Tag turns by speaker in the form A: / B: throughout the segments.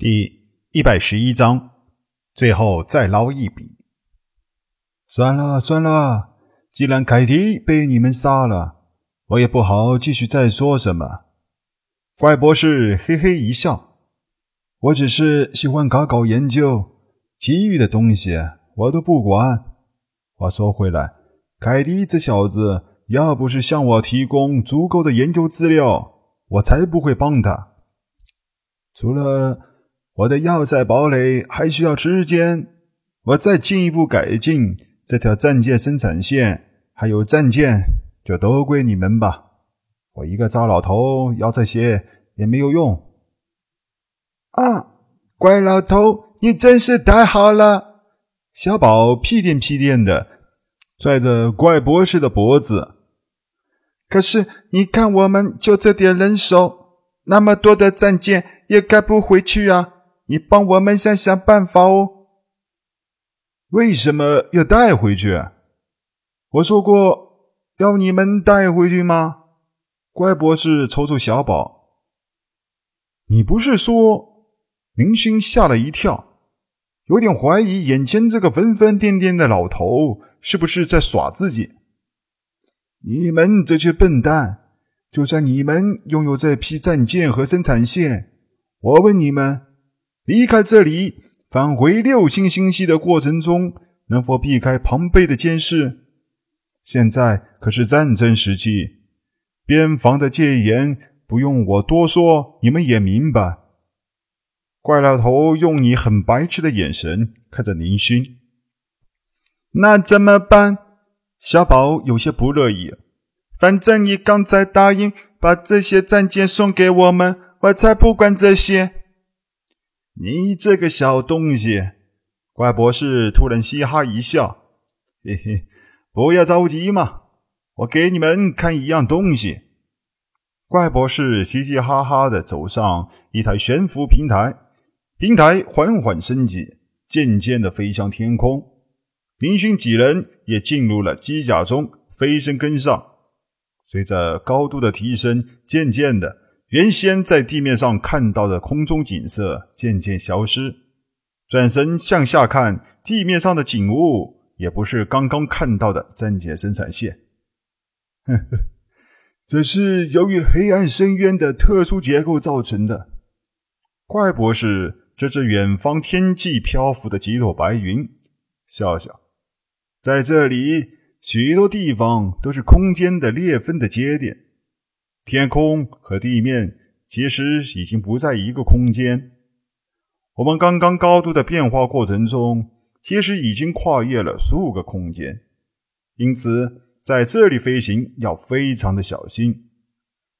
A: 第一百十一章，最后再捞一笔。算了算了，既然凯蒂被你们杀了，我也不好继续再说什么。怪博士嘿嘿一笑：“我只是喜欢搞搞研究，其余的东西我都不管。话说回来，凯蒂这小子要不是向我提供足够的研究资料，我才不会帮他。除了……”我的要塞堡垒还需要时间，我再进一步改进这条战舰生产线，还有战舰，就都归你们吧。我一个糟老头要这些也没有用。
B: 啊，怪老头，你真是太好了！
A: 小宝屁颠屁颠的拽着怪博士的脖子。
B: 可是你看，我们就这点人手，那么多的战舰也开不回去啊！你帮我们想想办法哦。
A: 为什么要带回去？我说过要你们带回去吗？乖博士瞅瞅小宝，你不是说？林星吓了一跳，有点怀疑眼前这个疯疯癫癫的老头是不是在耍自己。你们这群笨蛋！就算你们拥有这批战舰和生产线，我问你们。离开这里，返回六星星系的过程中，能否避开庞贝的监视？现在可是战争时期，边防的戒严不用我多说，你们也明白。怪老头用你很白痴的眼神看着林勋，
B: 那怎么办？小宝有些不乐意。反正你刚才答应把这些战舰送给我们，我才不管这些。
A: 你这个小东西，怪博士突然嘻哈一笑，嘿嘿，不要着急嘛，我给你们看一样东西。怪博士嘻嘻哈哈的走上一台悬浮平台，平台缓缓升级，渐渐的飞向天空。林勋几人也进入了机甲中，飞身跟上。随着高度的提升，渐渐的。原先在地面上看到的空中景色渐渐消失，转身向下看，地面上的景物也不是刚刚看到的战舰生产线。呵呵，这是由于黑暗深渊的特殊结构造成的。怪博士指着远方天际漂浮的几朵白云，笑笑，在这里，许多地方都是空间的裂分的节点。天空和地面其实已经不在一个空间。我们刚刚高度的变化过程中，其实已经跨越了数个空间，因此在这里飞行要非常的小心。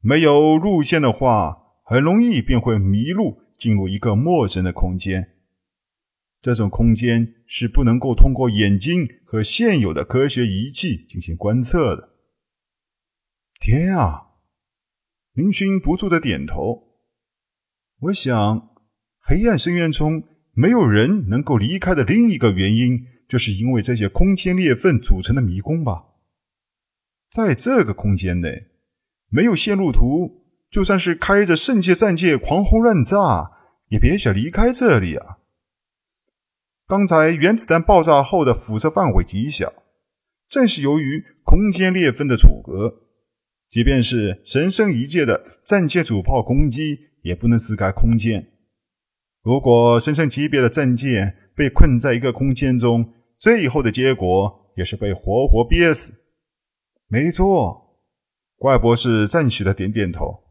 A: 没有路线的话，很容易便会迷路，进入一个陌生的空间。这种空间是不能够通过眼睛和现有的科学仪器进行观测的。天啊！林勋不住的点头。我想，黑暗深渊中没有人能够离开的另一个原因，就是因为这些空间裂缝组成的迷宫吧。在这个空间内，没有线路图，就算是开着圣界战舰狂轰乱炸，也别想离开这里啊！刚才原子弹爆炸后的辐射范围极小，正是由于空间裂缝的阻隔。即便是神圣一界的战舰主炮攻击，也不能撕开空间。如果神圣级别的战舰被困在一个空间中，最后的结果也是被活活憋死。没错，怪博士赞许的点点头。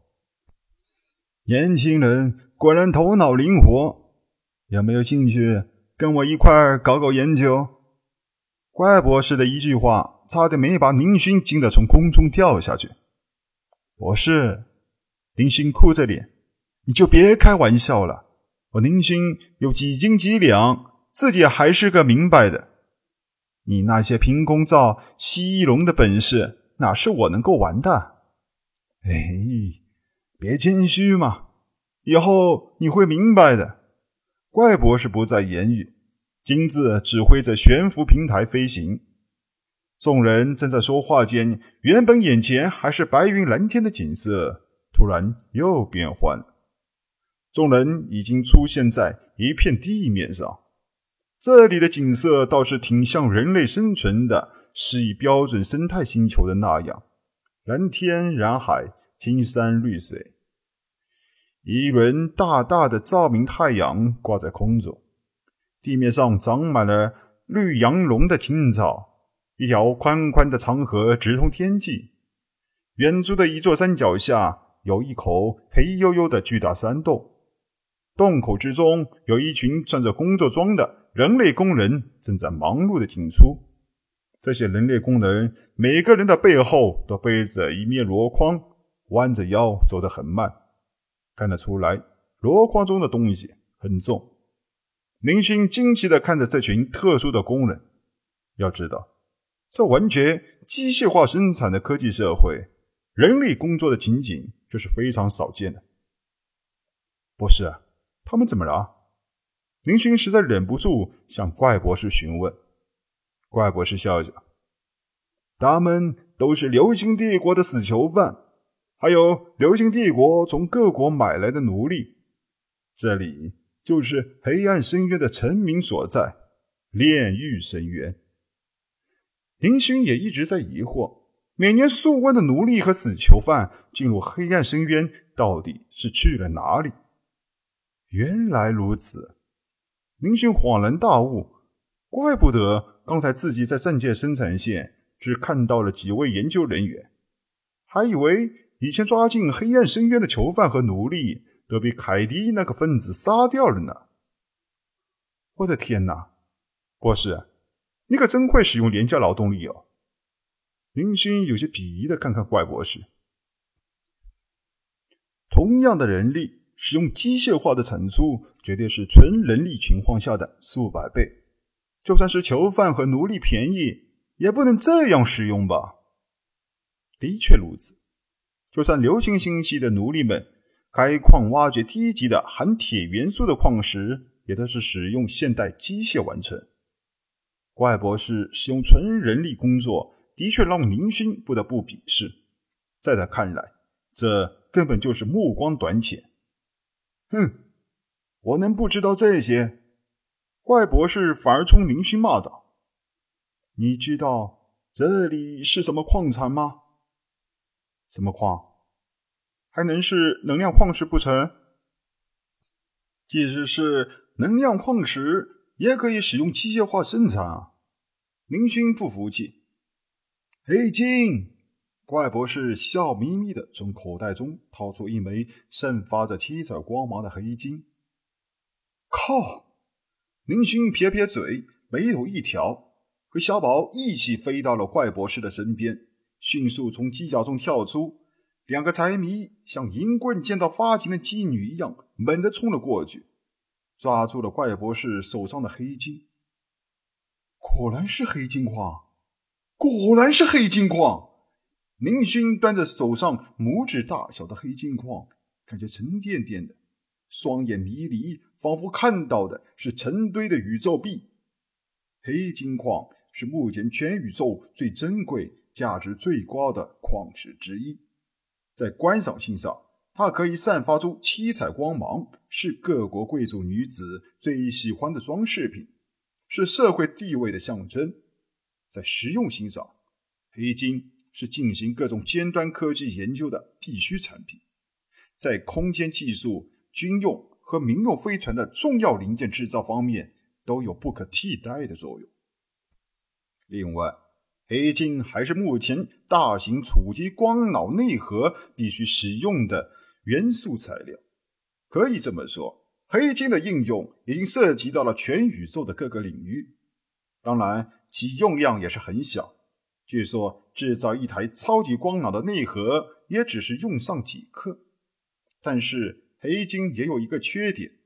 A: 年轻人果然头脑灵活，有没有兴趣跟我一块搞搞研究？怪博士的一句话，差点没把宁勋惊得从空中掉下去。博士，林勋哭着脸，你就别开玩笑了。我林勋有几斤几两，自己还是个明白的。你那些凭空造蜥蜴龙的本事，哪是我能够玩的？哎，别谦虚嘛，以后你会明白的。怪博士不再言语，亲自指挥着悬浮平台飞行。众人正在说话间，原本眼前还是白云蓝天的景色，突然又变幻了。众人已经出现在一片地面上。这里的景色倒是挺像人类生存的适宜标准生态星球的那样，蓝天蓝海，青山绿水。一轮大大的照明太阳挂在空中，地面上长满了绿杨龙的青草，一条宽宽的长河直通天际。远处的一座山脚下有一口黑黝黝的巨大山洞，洞口之中有一群穿着工作装的。人类工人正在忙碌的进出。这些人类工人每个人的背后都背着一面箩筐，弯着腰走得很慢。看得出来，箩筐中的东西很重。林勋惊奇地看着这群特殊的工人。要知道，这完全机械化生产的科技社会，人类工作的情景就是非常少见的。博士，他们怎么了？林勋实在忍不住向怪博士询问。怪博士笑笑：“他们都是流星帝国的死囚犯，还有流星帝国从各国买来的奴隶。这里就是黑暗深渊的臣民所在——炼狱深渊。”林勋也一直在疑惑：每年数万的奴隶和死囚犯进入黑暗深渊，到底是去了哪里？原来如此。林勋恍然大悟，怪不得刚才自己在战舰生产线只看到了几位研究人员，还以为以前抓进黑暗深渊的囚犯和奴隶都被凯迪那个分子杀掉了呢。我的天哪，博士，你可真会使用廉价劳动力哦！林星有些鄙夷的看看怪博士，同样的人力。使用机械化的产出，绝对是纯人力情况下的数百倍。就算是囚犯和奴隶便宜，也不能这样使用吧？的确如此。就算流星星系的奴隶们开矿挖掘低级的含铁元素的矿石，也都是使用现代机械完成。怪博士使用纯人力工作，的确让林勋不得不鄙视。在他看来，这根本就是目光短浅。哼，我能不知道这些？怪博士反而冲林勋骂道：“你知道这里是什么矿产吗？什么矿？还能是能量矿石不成？即使是能量矿石，也可以使用机械化生产啊！”林勋不服气：“黑金。”怪博士笑眯眯的从口袋中掏出一枚散发着七彩光芒的黑金。靠！林勋撇撇嘴，眉头一挑，和小宝一起飞到了怪博士的身边，迅速从犄角中跳出。两个财迷像银棍见到发情的妓女一样，猛地冲了过去，抓住了怪博士手上的黑金。果然是黑金矿！果然是黑金矿！林勋端着手上拇指大小的黑金矿，感觉沉甸甸的，双眼迷离，仿佛看到的是成堆的宇宙币。黑金矿是目前全宇宙最珍贵、价值最高的矿石之一，在观赏性上，它可以散发出七彩光芒，是各国贵族女子最喜欢的装饰品，是社会地位的象征。在实用性上，黑金。是进行各种尖端科技研究的必须产品，在空间技术、军用和民用飞船的重要零件制造方面都有不可替代的作用。另外，黑金还是目前大型储积光脑内核必须使用的元素材料。可以这么说，黑金的应用已经涉及到了全宇宙的各个领域。当然，其用量也是很小。据说制造一台超级光脑的内核也只是用上几克，但是黑金也有一个缺点，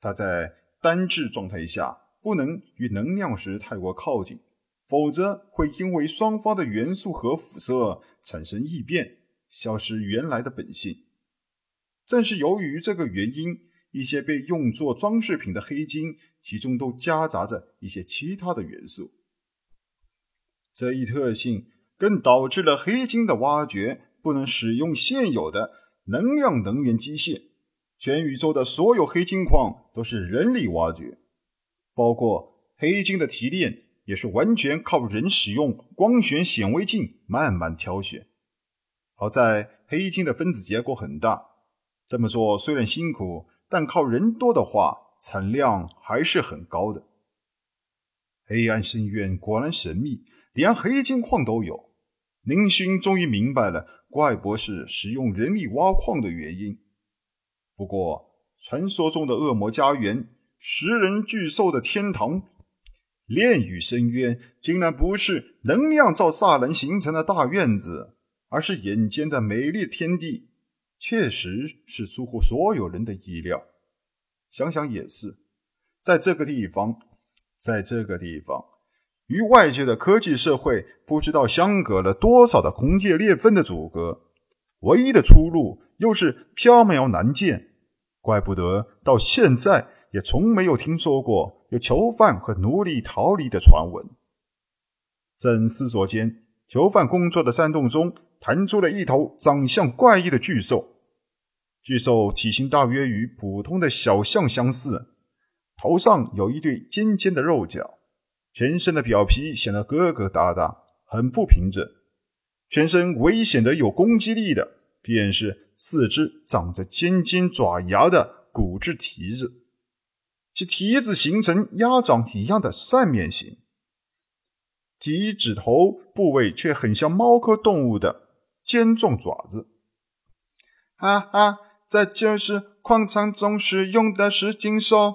A: 它在单质状态下不能与能量石太过靠近，否则会因为双方的元素核辐射产生异变，消失原来的本性。正是由于这个原因，一些被用作装饰品的黑金，其中都夹杂着一些其他的元素。这一特性更导致了黑金的挖掘不能使用现有的能量能源机械，全宇宙的所有黑金矿都是人力挖掘，包括黑金的提炼，也是完全靠人使用光学显微镜慢慢挑选。好在黑金的分子结构很大，这么做虽然辛苦，但靠人多的话，产量还是很高的。黑暗深渊果然神秘，连黑金矿都有。林星终于明白了怪博士使用人力挖矿的原因。不过，传说中的恶魔家园、食人巨兽的天堂、炼狱深渊，竟然不是能量造萨人形成的大院子，而是眼尖的美丽天地，确实是出乎所有人的意料。想想也是，在这个地方，在这个地方，与外界的科技社会不知道相隔了多少的空界裂缝的阻隔，唯一的出路。又是缥缈难见，怪不得到现在也从没有听说过有囚犯和奴隶逃离的传闻。正思索间，囚犯工作的山洞中弹出了一头长相怪异的巨兽。巨兽体型大约与普通的小象相似，头上有一对尖尖的肉角，全身的表皮显得疙疙瘩瘩，很不平整。全身唯一显得有攻击力的，便是。四肢长着尖尖爪牙的骨质蹄子，其蹄子形成鸭掌一样的扇面形，蹄指头部位却很像猫科动物的尖状爪子。
B: 哈哈，这就是矿场中使用的石金兽！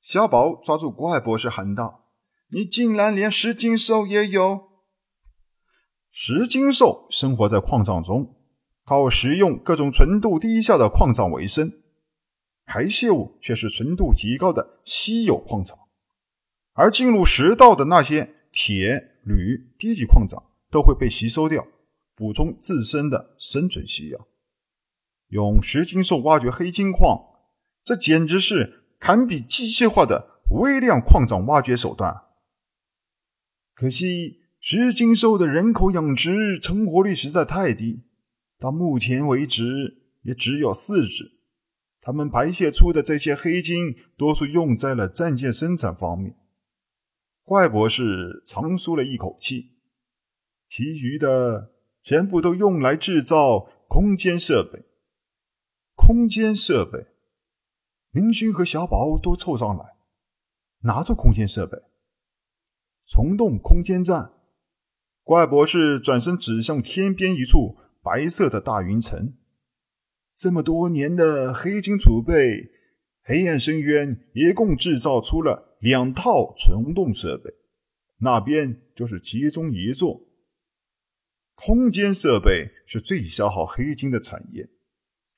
B: 小宝抓住怪博士喊道：“你竟然连石金兽也有！”
A: 石金兽生活在矿藏中。靠食用各种纯度低下的矿藏为生，排泄物却是纯度极高的稀有矿藏，而进入食道的那些铁、铝低级矿藏都会被吸收掉，补充自身的生存需要。用石金兽挖掘黑金矿，这简直是堪比机械化的微量矿藏挖掘手段。可惜石金兽的人口养殖成活率实在太低。到目前为止，也只有四只。它们排泄出的这些黑金，多数用在了战舰生产方面。怪博士长舒了一口气，其余的全部都用来制造空间设备。空间设备，明勋和小宝都凑上来，拿着空间设备。虫洞空间站。怪博士转身指向天边一处。白色的大云层，这么多年的黑金储备，黑暗深渊一共制造出了两套虫洞设备，那边就是其中一座。空间设备是最消耗黑金的产业，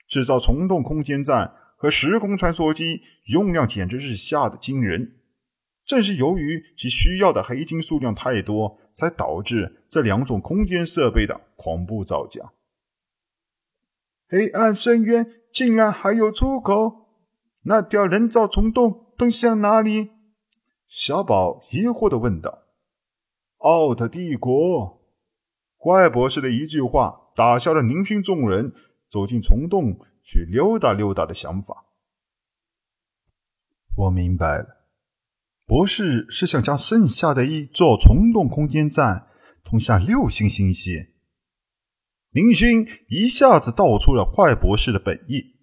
A: 制造虫洞空间站和时空穿梭机用量简直是吓得惊人。正是由于其需要的黑金数量太多，才导致这两种空间设备的恐怖造假。
B: 黑暗深渊竟然还有出口？那条人造虫洞通向哪里？
A: 小宝疑惑的问道。奥特帝国，怪博士的一句话打消了宁勋众人走进虫洞去溜达溜达的想法。我明白了，博士是想将剩下的一座虫洞空间站通向六星星系。林勋一下子道出了坏博士的本意。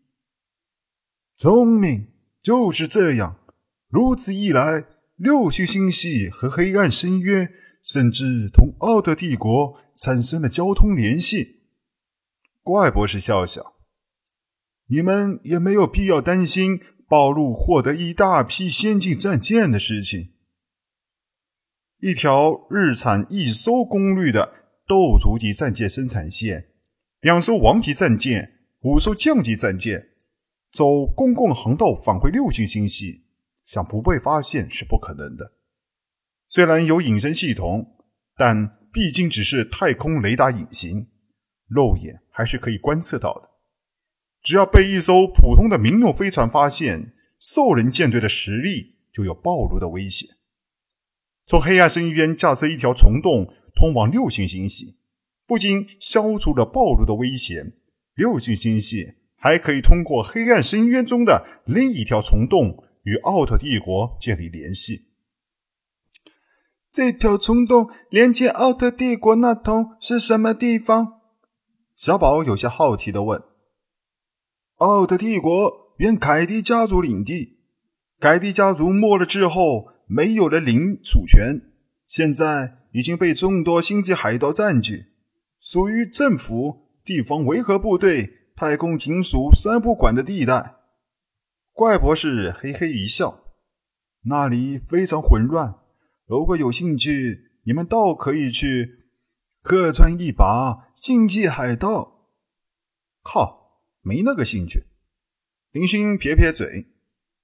A: 聪明，就是这样。如此一来，六星星系和黑暗深渊，甚至同奥特帝国产生了交通联系。怪博士笑笑：“你们也没有必要担心暴露获得一大批先进战舰的事情。一条日产一艘功率的。”斗族级战舰生产线，两艘王级战舰，五艘降级战舰，走公共航道返回六星星系，想不被发现是不可能的。虽然有隐身系统，但毕竟只是太空雷达隐形，肉眼还是可以观测到的。只要被一艘普通的民用飞船发现，兽人舰队的实力就有暴露的危险。从黑暗深渊架设一条虫洞。通往六星星系，不仅消除了暴露的危险，六星星系还可以通过黑暗深渊中的另一条虫洞与奥特帝国建立联系。
B: 这条虫洞连接奥特帝国那头是什么地方？
A: 小宝有些好奇的问。
B: 奥特帝国原凯蒂家族领地，凯蒂家族没了之后，没有了领主权，现在已经被众多星际海盗占据，属于政府、地方维和部队、太空警署三不管的地带。
A: 怪博士嘿嘿一笑，
B: 那里非常混乱。如果有兴趣，你们倒可以去客串一把星际海盗。
A: 靠！没那个兴趣。林勋撇撇嘴，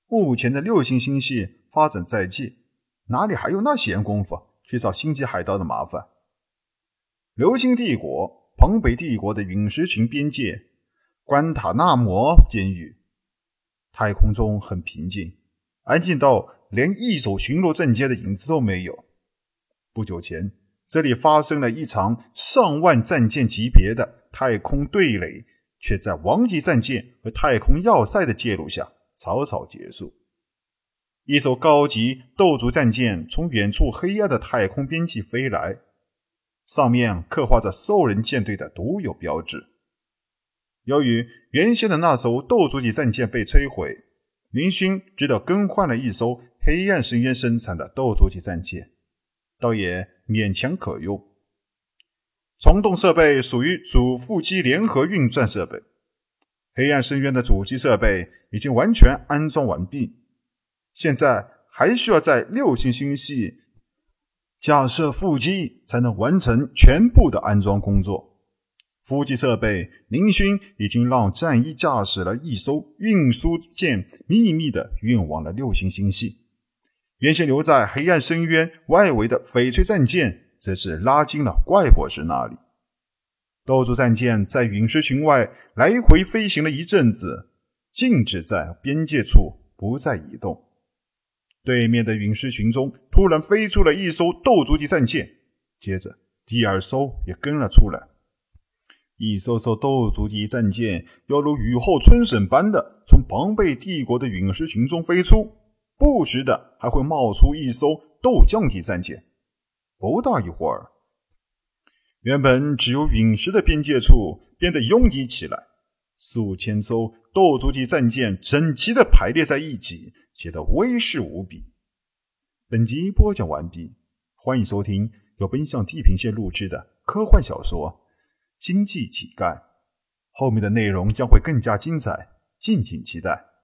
A: 目前的六星星系发展在即，哪里还有那闲工夫去找星际海盗的麻烦？流星帝国、庞北帝国的陨石群边界，关塔那摩监狱。太空中很平静，安静到连一艘巡逻战舰的影子都没有。不久前，这里发生了一场上万战舰级别的太空对垒。却在王级战舰和太空要塞的介入下草草结束。一艘高级斗族战舰从远处黑暗的太空边际飞来，上面刻画着兽人舰队的独有标志。由于原先的那艘斗族级战舰被摧毁，明勋只得更换了一艘黑暗深渊生产的斗族级战舰，倒也勉强可用。虫洞设备属于主副机联合运转设备。黑暗深渊的主机设备已经完全安装完毕，现在还需要在六星星系架设副机，才能完成全部的安装工作。副机设备，林勋已经让战衣驾驶了一艘运输舰，秘密的运往了六星星系。原先留在黑暗深渊外围的翡翠战舰。则是拉进了怪博士那里。斗族战舰在陨石群外来回飞行了一阵子，静止在边界处，不再移动。对面的陨石群中突然飞出了一艘斗族级战舰，接着第二艘也跟了出来。一艘艘斗族级战舰犹如雨后春笋般的从庞贝帝国的陨石群中飞出，不时的还会冒出一艘斗将级战舰。不大一会儿，原本只有陨石的边界处变得拥挤起来，数千艘斗族级战舰整齐的排列在一起，显得威势无比。本集播讲完毕，欢迎收听由奔向地平线录制的科幻小说《星际乞丐》，后面的内容将会更加精彩，敬请期待。